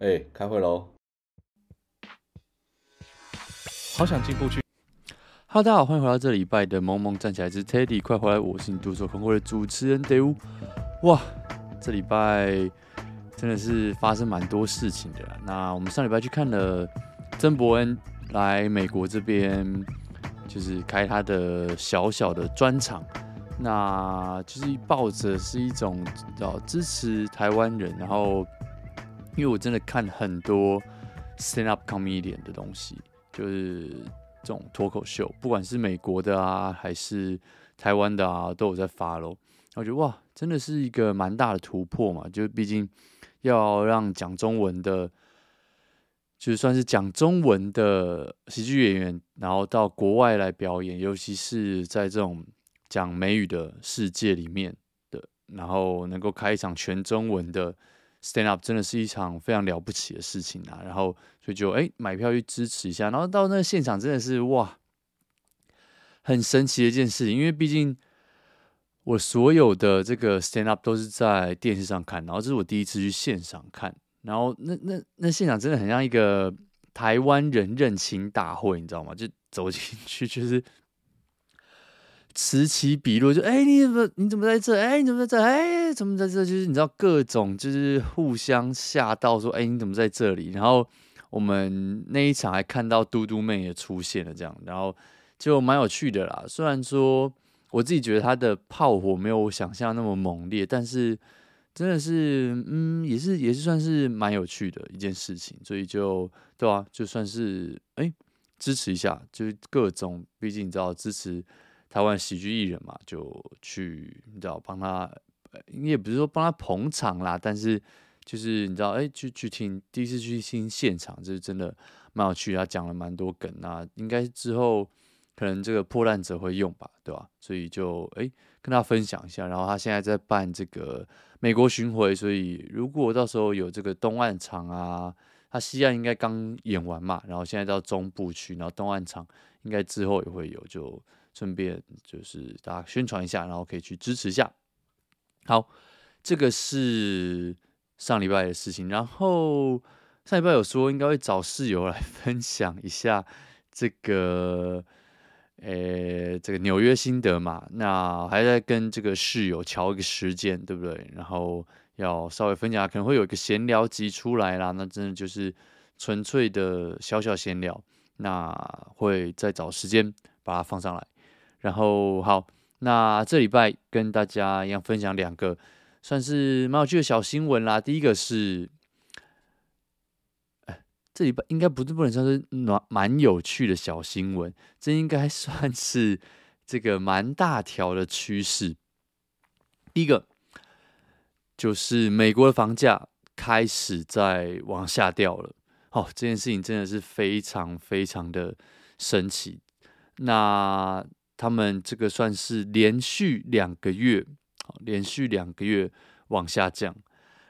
哎、欸，开会喽！好想进步去。Hello，大家好，欢迎回到这礼拜的《萌萌站起来之 Teddy》，快回来！我是你独守空闺的主持人 David。哇，这礼拜真的是发生蛮多事情的。那我们上礼拜去看了曾伯恩来美国这边，就是开他的小小的专场，那就是抱着是一种叫支持台湾人，然后。因为我真的看很多 stand up comedian 的东西，就是这种脱口秀，不管是美国的啊，还是台湾的啊，都有在发咯。我觉得哇，真的是一个蛮大的突破嘛，就毕竟要让讲中文的，就算是讲中文的喜剧演员，然后到国外来表演，尤其是在这种讲美语的世界里面的，然后能够开一场全中文的。Stand up 真的是一场非常了不起的事情啊，然后所以就哎买票去支持一下，然后到那现场真的是哇，很神奇的一件事情，因为毕竟我所有的这个 Stand up 都是在电视上看，然后这是我第一次去现场看，然后那那那现场真的很像一个台湾人认亲大会，你知道吗？就走进去就是。此起彼落，就哎、你怎么你怎么在这？哎、你怎么在这？哎、怎么在这？就是你知道各种就是互相吓到，说哎、你怎么在这里？然后我们那一场还看到嘟嘟妹也出现了，这样，然后就蛮有趣的啦。虽然说我自己觉得他的炮火没有我想象那么猛烈，但是真的是嗯，也是也是算是蛮有趣的一件事情。所以就对啊，就算是哎、支持一下，就是各种，毕竟你知道支持。台湾喜剧艺人嘛，就去你知道帮他，也不是说帮他捧场啦，但是就是你知道，哎、去去听第一次去听现场，就是真的蛮有趣，他讲了蛮多梗啊，应该之后可能这个破烂者会用吧，对吧？所以就哎、跟他分享一下，然后他现在在办这个美国巡回，所以如果到时候有这个东岸场啊，他西岸应该刚演完嘛，然后现在到中部去，然后东岸场应该之后也会有就。顺便就是大家宣传一下，然后可以去支持一下。好，这个是上礼拜的事情。然后上礼拜有说应该会找室友来 分享一下这个，呃，这个纽约心得嘛。那还在跟这个室友瞧一个时间，对不对？然后要稍微分享，可能会有一个闲聊集出来啦。那真的就是纯粹的小小闲聊。那会再找时间把它放上来。然后好，那这礼拜跟大家一样分享两个算是蛮有趣的小新闻啦。第一个是，哎，这礼拜应该不是不能算是蛮蛮有趣的小新闻，这应该 算是这个蛮大条的趋势。第一个就是美国的房价开始在往下掉了。哦，这件事情真的是非常非常的神奇。那他们这个算是连续两个月，连续两个月往下降。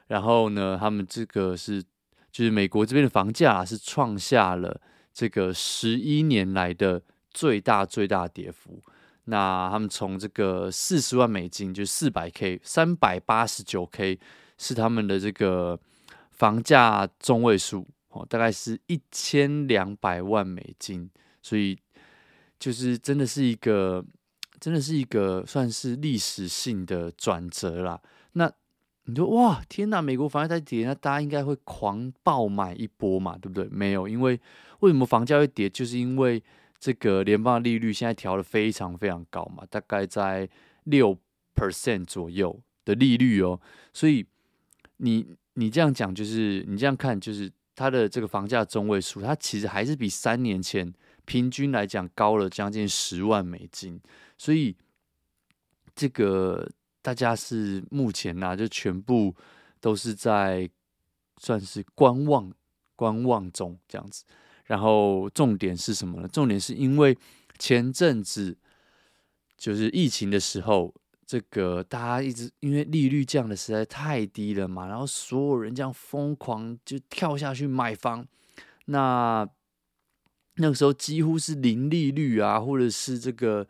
然后呢，他们这个是就是美国这边的房价是创下了这个十一年来的最大最大跌幅。那他们从这个四十万美金，就四百 K，三百八十九 K 是他们的这个房价中位数哦，大概是一千两百万美金，所以。就是真的是一个，真的是一个算是历史性的转折啦。那你说哇，天哪，美国房价在跌，那大家应该会狂爆买一波嘛，对不对？没有，因为为什么房价会跌？就是因为这个联邦利率现在调得非常非常高嘛，大概在六 percent 左右的利率哦。所以你你这样讲，就是你这样看，就是它的这个房价中位数，它其实还是比三年前。平均来讲高了将近十万美金，所以这个大家是目前呢、啊，就全部都是在算是观望观望中这样子。然后重点是什么呢？重点是因为前阵子就是疫情的时候，这个大家一直因为利率降的实在太低了嘛，然后所有人这样疯狂就跳下去买房，那。那个时候几乎是零利率啊，或者是这个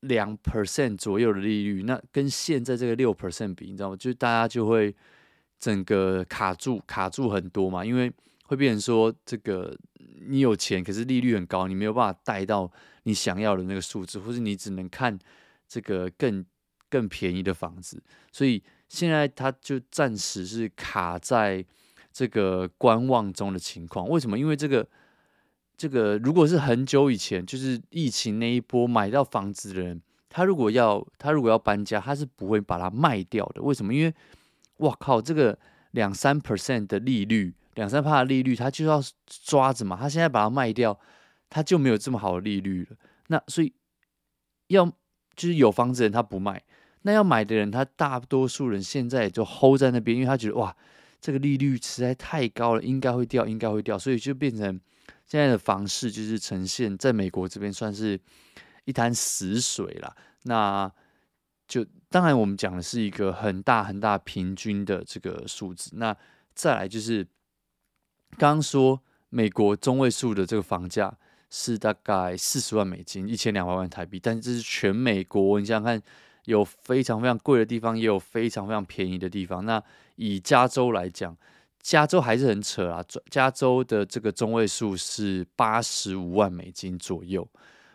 两 percent 左右的利率，那跟现在这个六 percent 比，你知道吗？就大家就会整个卡住卡住很多嘛，因为会变成说这个你有钱，可是利率很高，你没有办法贷到你想要的那个数字，或是你只能看这个更更便宜的房子，所以现在它就暂时是卡在这个观望中的情况。为什么？因为这个这个如果是很久以前，就是疫情那一波买到房子的人，他如果要他如果要搬家，他是不会把它卖掉的。为什么？因为哇靠！这个两三 percent 的利率，两三帕的利率，他就要抓着嘛。他现在把它卖掉，他就没有这么好的利率了。那所以要就是有房子的人他不卖，那要买的人，他大多数人现在就 hold 在那边，因为他觉得哇，这个利率实在太高了，应该会掉，应该会掉，所以就变成现在的房市就是呈现在美国这边算是一潭死水啦。那就当然，我们讲的是一个很大很大平均的这个数字。那再来就是刚刚说美国中位数的这个房价是大概四十万美金，一千两百万台币。但这是全美国，你想想看，有非常非常贵的地方，也有非常非常便宜的地方。那以加州来讲，加州还是很扯啊。加州的这个中位数是八十五万美金左右，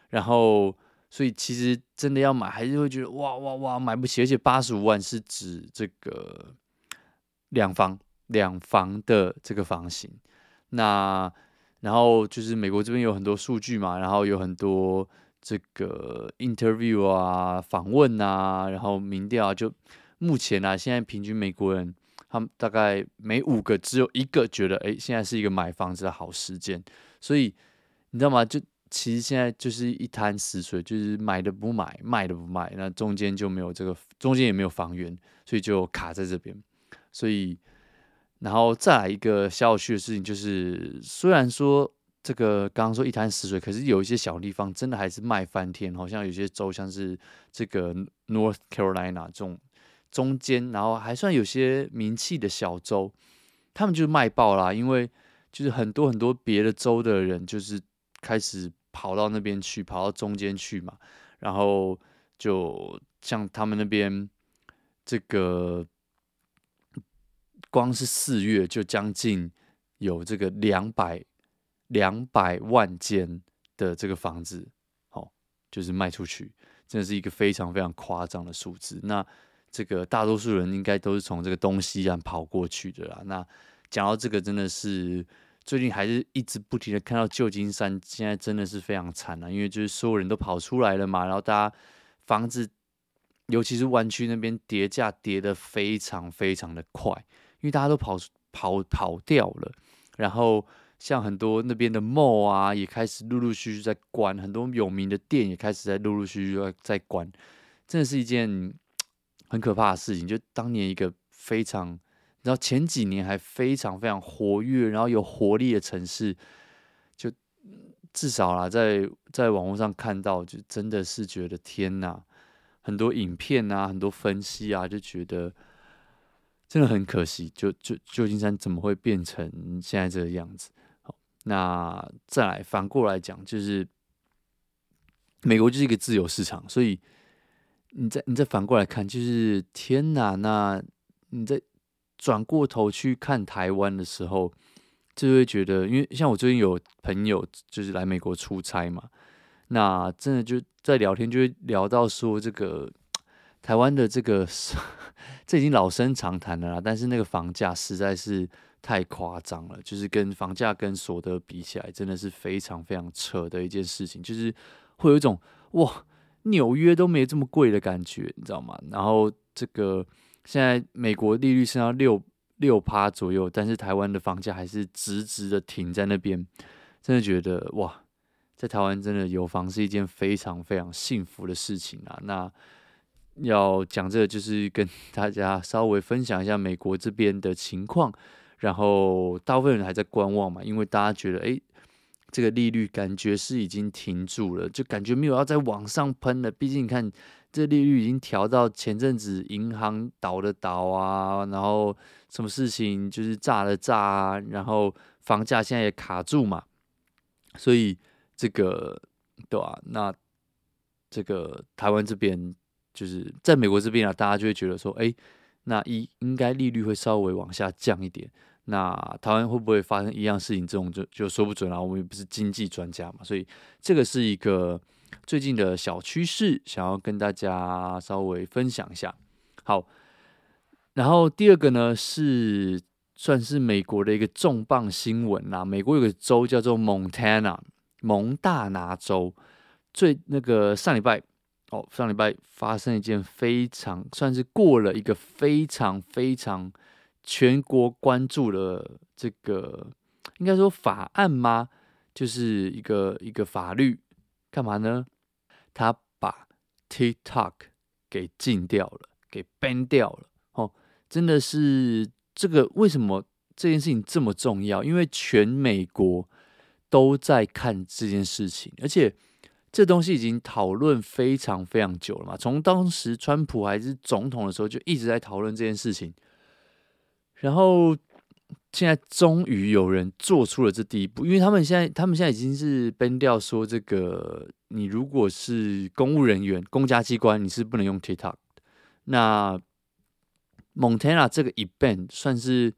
然后。所以其实真的要买，还是会觉得哇哇哇买不起，而且八十五万是指这个两房两房的这个房型。那然后就是美国这边有很多数据嘛，然后有很多这个 interview 啊、访问啊，然后民调啊，就目前啊，现在平均美国人他们大概每五个只有一个觉得，哎，现在是一个买房子的好时间。所以你知道吗？就其实现在就是一潭死水，就是买的不买，卖的不卖，那中间就没有这个，中间也没有房源，所以就卡在这边。所以，然后再来一个小有趣的事情，就是虽然说这个刚刚说一潭死水，可是有一些小地方真的还是卖翻天，好像有些州像是这个 North Carolina 这种中间，然后还算有些名气的小州，他们就卖爆啦，因为就是很多很多别的州的人就是开始。跑到那边去，跑到中间去嘛，然后就像他们那边这个，光是四月就将近有这个两百两百万间的这个房子，哦，就是卖出去，真的是一个非常非常夸张的数字。那这个大多数人应该都是从这个东西岸跑过去的啦。那讲到这个，真的是。最近还是一直不停的看到旧金山，现在真的是非常惨啊！因为就是所有人都跑出来了嘛，然后大家房子，尤其是湾区那边跌价跌得非常非常的快，因为大家都跑跑跑掉了。然后像很多那边的 mall 啊，也开始陆陆续续在关，很多有名的店也开始在陆陆续续在关，真的是一件很可怕的事情。就当年一个非常。然后前几年还非常非常活跃，然后有活力的城市，就至少啦，在在网络上看到，就真的是觉得天哪，很多影片啊，很多分析啊，就觉得真的很可惜，就就旧金山怎么会变成现在这个样子？那再来反过来讲，就是美国就是一个自由市场，所以你再你再反过来看，就是天哪，那你在。转过头去看台湾的时候，就会觉得，因为像我最近有朋友就是来美国出差嘛，那真的就在聊天就会聊到说，这个台湾的这个 这已经老生常谈了啦，但是那个房价实在是太夸张了，就是跟房价跟所得比起来，真的是非常非常扯的一件事情，就是会有一种哇，纽约都没这么贵的感觉，你知道吗？然后这个。现在美国利率是要六六趴左右，但是台湾的房价还是直直的停在那边，真的觉得哇，在台湾真的有房是一件非常非常幸福的事情啊！那要讲这个，就是跟大家稍微分享一下美国这边的情况，然后大部分人还在观望嘛，因为大家觉得，诶，这个利率感觉是已经停住了，就感觉没有要再往上喷了，毕竟你看。这利率已经调到前阵子银行倒的倒啊，然后什么事情就是炸的炸啊，然后房价现在也卡住嘛，所以这个对啊，那这个台湾这边就是在美国这边啊，大家就会觉得说，哎，那一应该利率会稍微往下降一点。那台湾会不会发生一样事情？这种就就说不准了。我们也不是经济专家嘛，所以这个是一个最近的小趋势，想要跟大家稍微分享一下。好，然后第二个呢是算是美国的一个重磅新闻啦。美国有个州叫做蒙大拿州。最那个上礼拜哦，上礼拜发生一件非常算是过了一个非常非常。全国关注的这个，应该说法案吗？就是一个一个法律，干嘛呢？他把 TikTok 给禁掉了，给 ban 掉了。哦，真的是这个为什么这件事情这么重要？因为全美国都在看这件事情，而且这东西已经讨论非常非常久了嘛。从当时川普还是总统的时候，就一直在讨论这件事情。然后现在终于有人做出了这第一步，因为他们现在他们现在已经是 ban 掉说，这个你如果是公务人员、公家机关，你是不能用 TikTok。那 Montana 这个一 ban 算是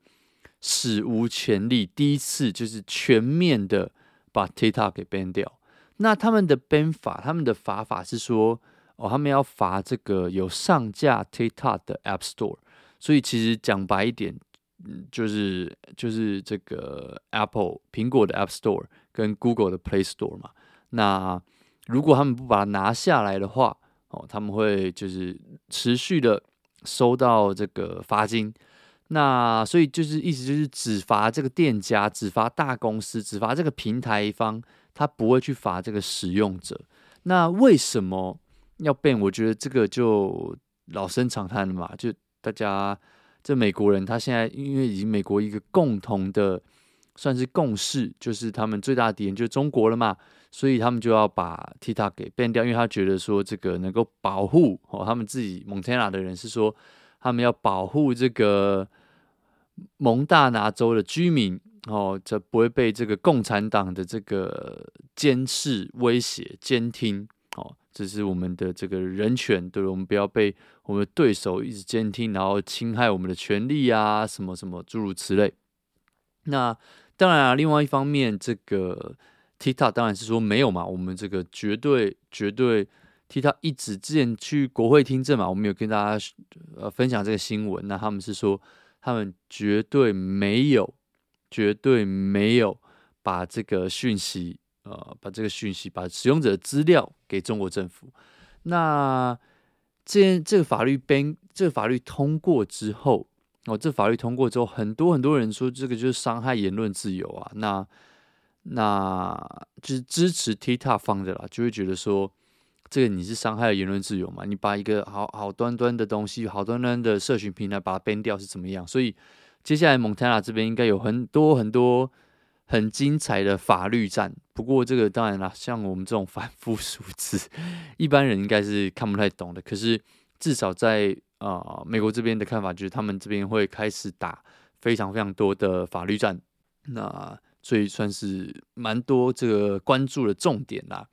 史无前例，第一次就是全面的把 TikTok 给 ban 掉。那他们的 ban 法，他们的罚法是说，哦，他们要罚这个有上架 TikTok 的 App Store。所以其实讲白一点。嗯，就是就是这个 Apple 苹果的 App Store 跟 Google 的 Play Store 嘛。那如果他们不把它拿下来的话，哦，他们会就是持续的收到这个罚金。那所以就是意思就是只罚这个店家，只罚大公司，只罚这个平台方，他不会去罚这个使用者。那为什么要 ban？我觉得这个就老生常谈了嘛，就大家。这美国人他现在因为已经美国一个共同的算是共识，就是他们最大的敌人就是中国了嘛，所以他们就要把 TikTok 给 ban 掉，因为他觉得说这个能够保护哦，他们自己蒙大拿的人是说他们要保护这个蒙大拿州的居民哦，这不会被这个共产党的这个监视、威胁、监听哦。这是我们的这个人权，对，我们不要被我们的对手一直监听，然后侵害我们的权利啊，什么什么诸如此类。那当然啊，另外一方面，这个 TikTok 当然是说没有嘛，我们这个绝对绝对 TikTok 一直之前去国会听证嘛，我们有跟大家呃分享这个新闻，那他们是说他们绝对没有，绝对没有把这个讯息。呃，把这个讯息，把使用者的资料给中国政府。那这这个法律编这个法律通过之后，哦，这法律通过之后，很多很多人说这个就是伤害言论自由啊。那那就是支持 TikTok 方的啦，就会觉得说，这个你是伤害了言论自由嘛？你把一个好好端端的东西，好端端的社群平台把它 ban 掉是怎么样？所以接下来蒙大拿这边应该有很多很多。很精彩的法律战，不过这个当然啦，像我们这种凡夫俗子，一般人应该是看不太懂的。可是至少在啊、呃、美国这边的看法，就是他们这边会开始打非常非常多的法律战，那所以算是蛮多这个关注的重点啦。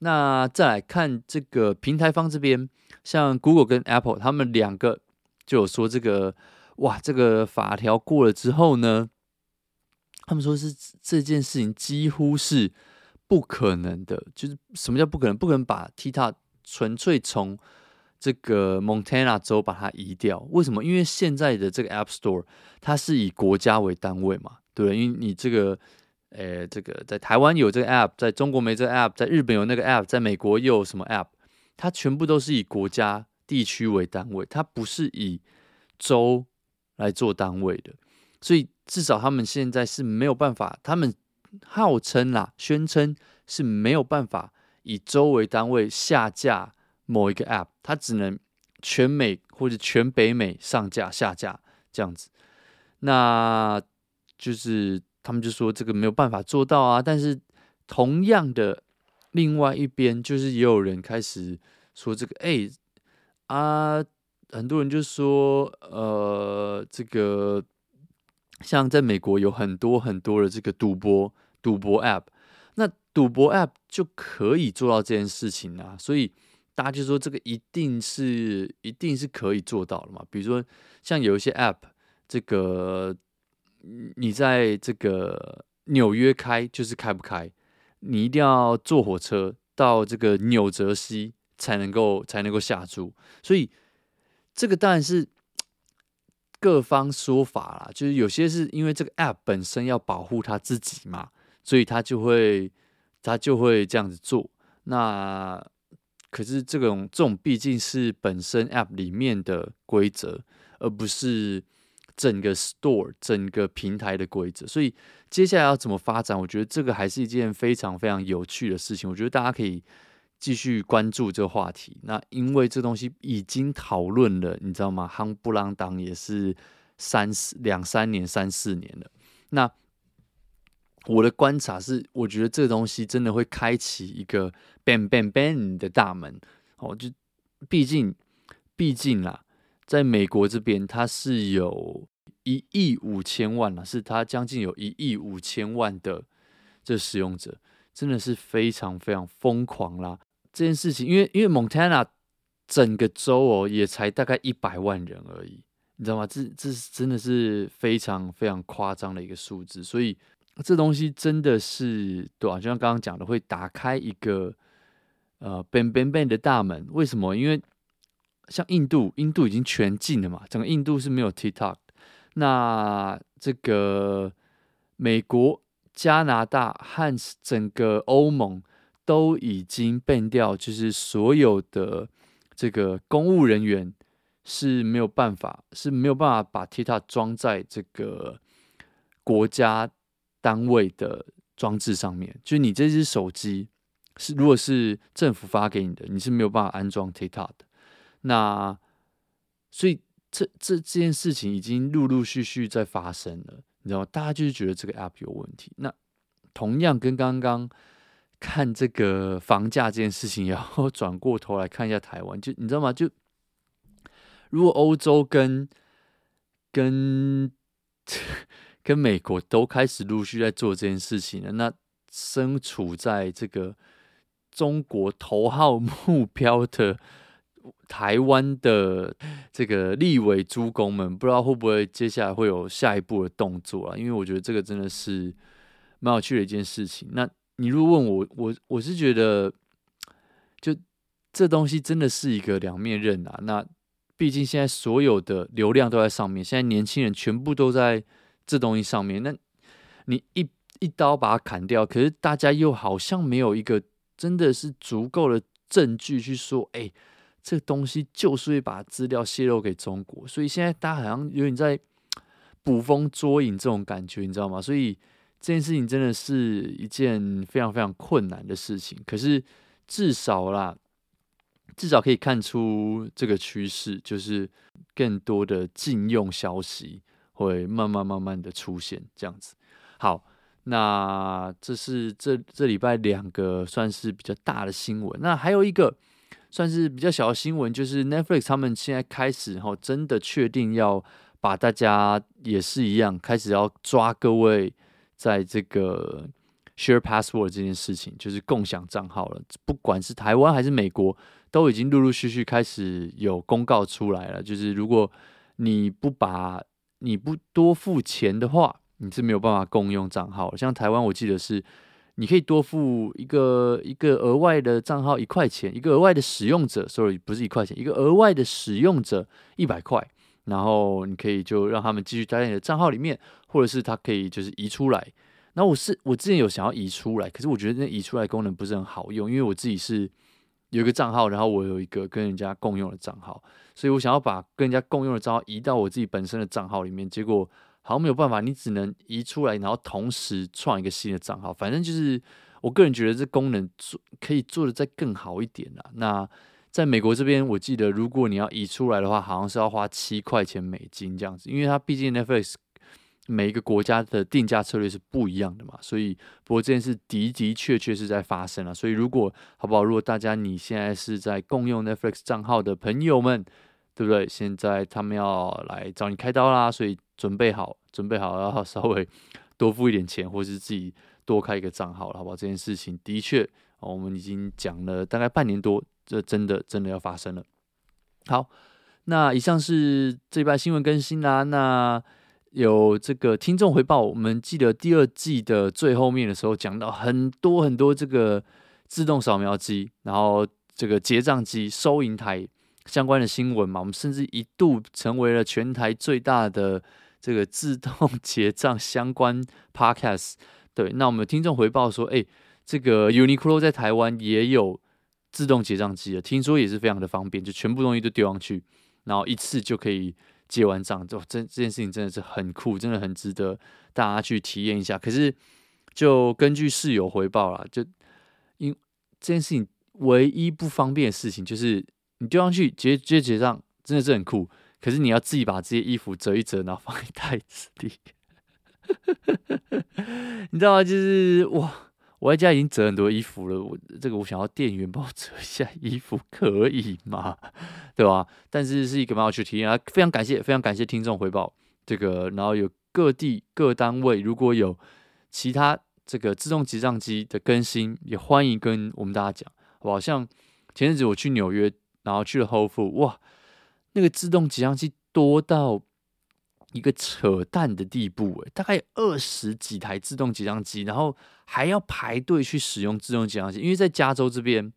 那再来看这个平台方这边，像 Google 跟 Apple，他们两个就有说这个哇，这个法条过了之后呢，他们说是这件事情几乎是不可能的，就是什么叫不可能？不可能把 TikTok 纯粹从这个 Montana 州把它移掉。为什么？因为现在的这个 App Store 它是以国家为单位嘛，对？因为你这个，呃，这个在台湾有这个 App，在中国没这个 App，在日本有那个 App，在美国又有什么 App？它全部都是以国家地区为单位，它不是以州来做单位的，所以。至少他们现在是没有办法，他们号称啦，宣称是没有办法以州为单位下架某一个 App，它只能全美或者全北美上架下架这样子。那就是他们就说这个没有办法做到啊。但是同样的，另外一边就是也有人开始说这个，哎、啊，很多人就说呃这个。像在美国有很多很多的这个赌博赌博 App，那赌博 App 就可以做到这件事情啊。所以大家就说这个一定是一定是可以做到的嘛。比如说像有一些 App，这个你在这个纽约开就是开不开，你一定要坐火车到这个纽泽西才能够才能够下注，所以这个当然是各方说法啦，就是有些是因为这个 App 本身要保护他自己嘛，所以他就会他就会这样子做。那可是这种这种毕竟是本身 App 里面的规则，而不是整个 Store 整个平台的规则。所以接下来要怎么发展，我觉得这个还是一件非常非常有趣的事情。我觉得大家可以继续关注这个话题。那因为这东西已经讨论了，你知道吗？夯不啷当也是三四两三年、三四年了。那我的观察是，我觉得这东西真的会开启一个 bang bang bang 的大门。哦，就毕竟，毕竟啦，在美国这边，它是有一亿五千万了，是它将近有一亿五千万的这使用者，真的是非常非常疯狂啦。这件事情，因为因为 Montana 整个州哦，也才大概一百万人而已，你知道吗？这这是真的是非常非常夸张的一个数字，所以。这东西真的是对啊，就像刚刚讲的，会打开一个呃 ban ban ban 的大门。为什么？因为像印度，印度已经全禁了嘛，整个印度是没有 TikTok。那这个美国、加拿大和整个欧盟都已经变掉，就是所有的这个公务人员是没有办法，是没有办法把 TikTok 装在这个国家。单位的装置上面，就你这只手机是，如果是政府发给你的，你是没有办法安装 TikTok 的。那所以这这这件事情已经陆陆续续在发生了，你知道吗？大家就是觉得这个 App 有问题。那同样跟刚刚看这个房价这件事情，然后 转过头来看一下台湾，就你知道吗？就如果欧洲跟跟。跟美国都开始陆续在做这件事情了。那身处在这个中国头号 目标的台湾的这个立委诸公们，不知道会不会接下来会有下一步的动作啊？因为我觉得这个真的是蛮有趣的一件事情。那你如果问我，我我是觉得，就这东西真的是一个两面刃啊。那毕竟现在所有的流量都在上面，现在年轻人全部都在。这东西上面，那你一一刀把它砍掉，可是大家又好像没有一个真的是足够的证据去说，哎，这东西就是会把资料泄露给中国，所以现在大家好像有点在捕风捉影这种感觉，你知道吗？所以这件事情真的是一件非常非常困难的事情，可是至少啦，至少可以看出这个趋势，就是更多的禁用消息。会慢慢慢慢的出现这样子。好，那这是这这礼拜两个算是比较大的新闻。那还有一个算是比较小的新闻，就是 Netflix 他们现在开始后真的确定要把大家也是一样开始要抓各位在这个 share password 这件事情，就是共享账号了。不管是台湾还是美国，都已经陆陆续续开始有公告出来了。就是如果你不把你不多付钱的话，你是没有办法共用账号。像台湾，我记得是你可以多付一个一个额外的账号一块钱，一个额外的使用者，sorry，不是一块钱，一个额外的使用者一百块，然后你可以就让他们继续待在你的账号里面，或者是他可以就是移出来。那我是我之前有想要移出来，可是我觉得那移出来功能不是很好用，因为我自己是。有一个账号，然后我有一个跟人家共用的账号，所以我想要把跟人家共用的账号移到我自己本身的账号里面，结果好像没有办法，你只能移出来，然后同时创一个新的账号。反正就是我个人觉得这功能做可以做得再更好一点啦。那在美国这边，我记得如果你要移出来的话，好像是要花七块钱美金这样子，因为它毕竟 Netflix。每一个国家的定价策略是不一样的嘛，所以不过这件事的的确确是在发生了。所以如果好不好？如果大家你现在是在共用 Netflix 账号的朋友们，对不对？现在他们要来找你开刀啦，所以准备好，准备好要 稍微多付一点钱，或是自己多开一个账号了，好不好？这件事情的确哦，我们已经讲了大概半年多，这真的真的要发生了。好，那以上是这一拜新闻更新啦。那有这个听众回报，我们记得第二季的最后面的时候讲到很多很多这个自动扫描机，然后这个结账机、收银台相关的新闻嘛。我们甚至一度成为了全台最大的这个自动 结账相关 podcast。对，那我们听众回报说，哎，这个 Uniqlo 在台湾也有自动结账机了，听说也是非常的方便，就全部东西都丢上去，然后一次就可以。结完账，就这这件事情真的是很酷，真的很值得大家去体验一下。可是，就根据室友回报啦，就因这件事情唯一不方便的事情，就是你丢上去结结结账，真的是很酷。可是你要自己把这些衣服折一折，然后放在袋子里，你知道吗？就是哇。我在家已经折很多衣服了，我这个我想要店员帮我折一下衣服，可以吗？对吧？但是是一个蛮有趣的体验啊，非常感谢，非常感谢听众回报这个，然后有各地各单位如果有其他这个自动结账机的更新，也欢迎跟我们大家讲，好不好？像前阵子我去纽约，然后去了 Whole Food，哇，那个自动结账机多到。一个扯淡的地步，诶，大概二十几台自动结账机，然后还要排队去使用自动结账机，因为在加州这边，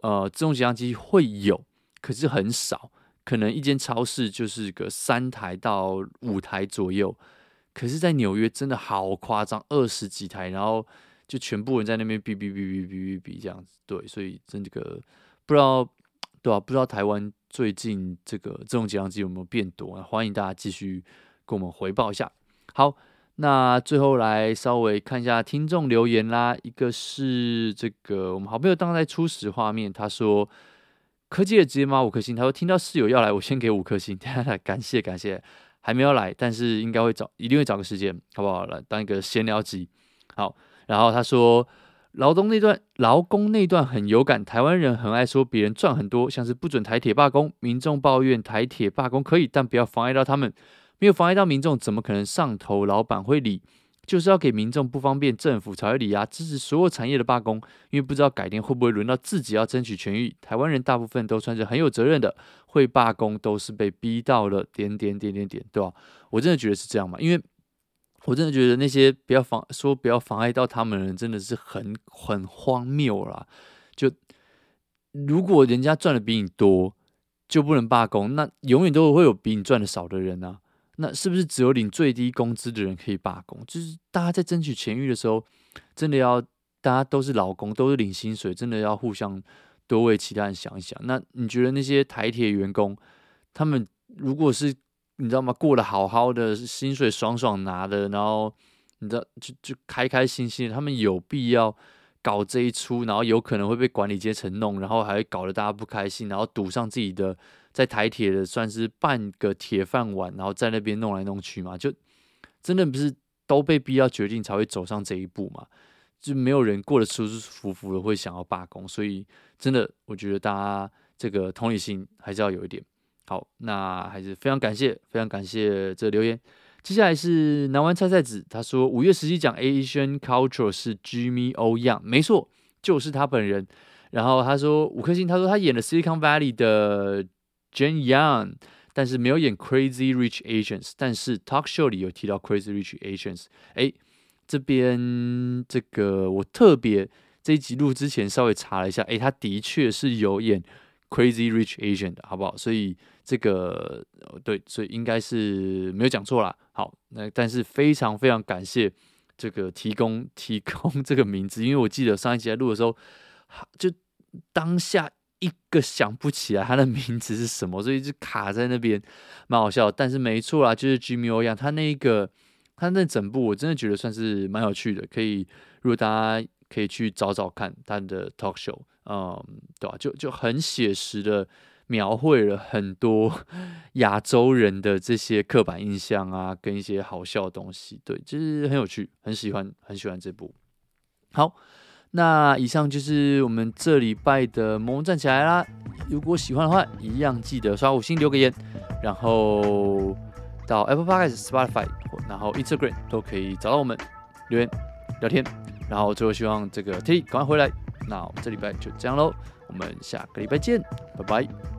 呃，自动结账机会有，可是很少，可能一间超市就是个三台到五台左右，可是，在纽约真的好夸张，二十几台，然后就全部人在那边哔哔哔哔哔哔哔这样子，对，所以真的个不知道，对吧？不知道台湾最近这个自动结账机有没有变多？欢迎大家继续。跟我们回报一下。好，那最后来稍微看一下听众留言啦。一个是这个我们好朋友当在初始画面，他说科技的直接吗？五颗星。他说听到室友要来，我先给五颗星。感谢感谢，还没有来，但是应该会找，一定会找个时间，好不好？来当一个闲聊集。好，然后他说劳动那段，劳工那段很有感。台湾人很爱说别人赚很多，像是不准台铁罢工，民众抱怨台铁罢工可以，但不要妨碍到他们。没有妨碍到民众，怎么可能上头老板会理？就是要给民众不方便，政府才会理啊！支持所有产业的罢工，因为不知道改天会不会轮到自己要争取权益。台湾人大部分都算是很有责任的，会罢工都是被逼到了点点点点点，对吧？我真的觉得是这样嘛？因为我真的觉得那些不要妨说不要妨碍到他们的人，真的是很很荒谬啦！就如果人家赚的比你多，就不能罢工，那永远都会有比你赚的少的人啊！那是不是只有领最低工资的人可以罢工？就是大家在争取权益的时候，真的要大家都是劳工，都是领薪水，真的要互相多为其他人想一想。那你觉得那些台铁员工，他们如果是你知道吗？过得好好的，薪水爽爽拿的，然后你知道就就开开心心，他们有必要搞这一出，然后有可能会被管理阶层弄，然后还搞得大家不开心，然后赌上自己的。在台铁的算是半个铁饭碗，然后在那边弄来弄去嘛，就真的不是都被逼要决定才会走上这一步嘛？就没有人过得舒舒服服的会想要罢工，所以真的我觉得大家这个同理心还是要有一点。好，那还是非常感谢，非常感谢这留言。接下来是南湾菜菜子，他说五月十七讲 Asian Culture 是 Jimmy O Yang，没错，就是他本人。然后他说五颗星，他说他演了 Silicon Valley 的。Jane Young，但是没有演 Crazy Rich Asians，但是 Talk Show 里有提到 Crazy Rich Asians。哎，这边这个我特别这一集录之前稍微查了一下，哎，他的确是有演 Crazy Rich Asian 的，好不好？所以这个对，所以应该是没有讲错啦。好，那但是非常非常感谢这个提供提供这个名字，因为我记得上一集在录的时候，就当下。一个想不起来他的名字是什么，所以就卡在那边，蛮好笑。但是没错啦，就是 Jimmy O 一样，他那一个他那整部我真的觉得算是蛮有趣的，可以如果大家可以去找找看他的 talk show，嗯，对吧？就就很写实的描绘了很多亚洲人的这些刻板印象啊，跟一些好笑的东西，对，就是很有趣，很喜欢，很喜欢这部。好。那以上就是我们这礼拜的萌站起来啦！如果喜欢的话，一样记得刷五星留个言，然后到 Apple Podcast、Spotify，然后 Instagram 都可以找到我们留言聊天。然后最后希望这个 Teddy 赶快回来，那我们这礼拜就这样喽，我们下个礼拜见，拜拜。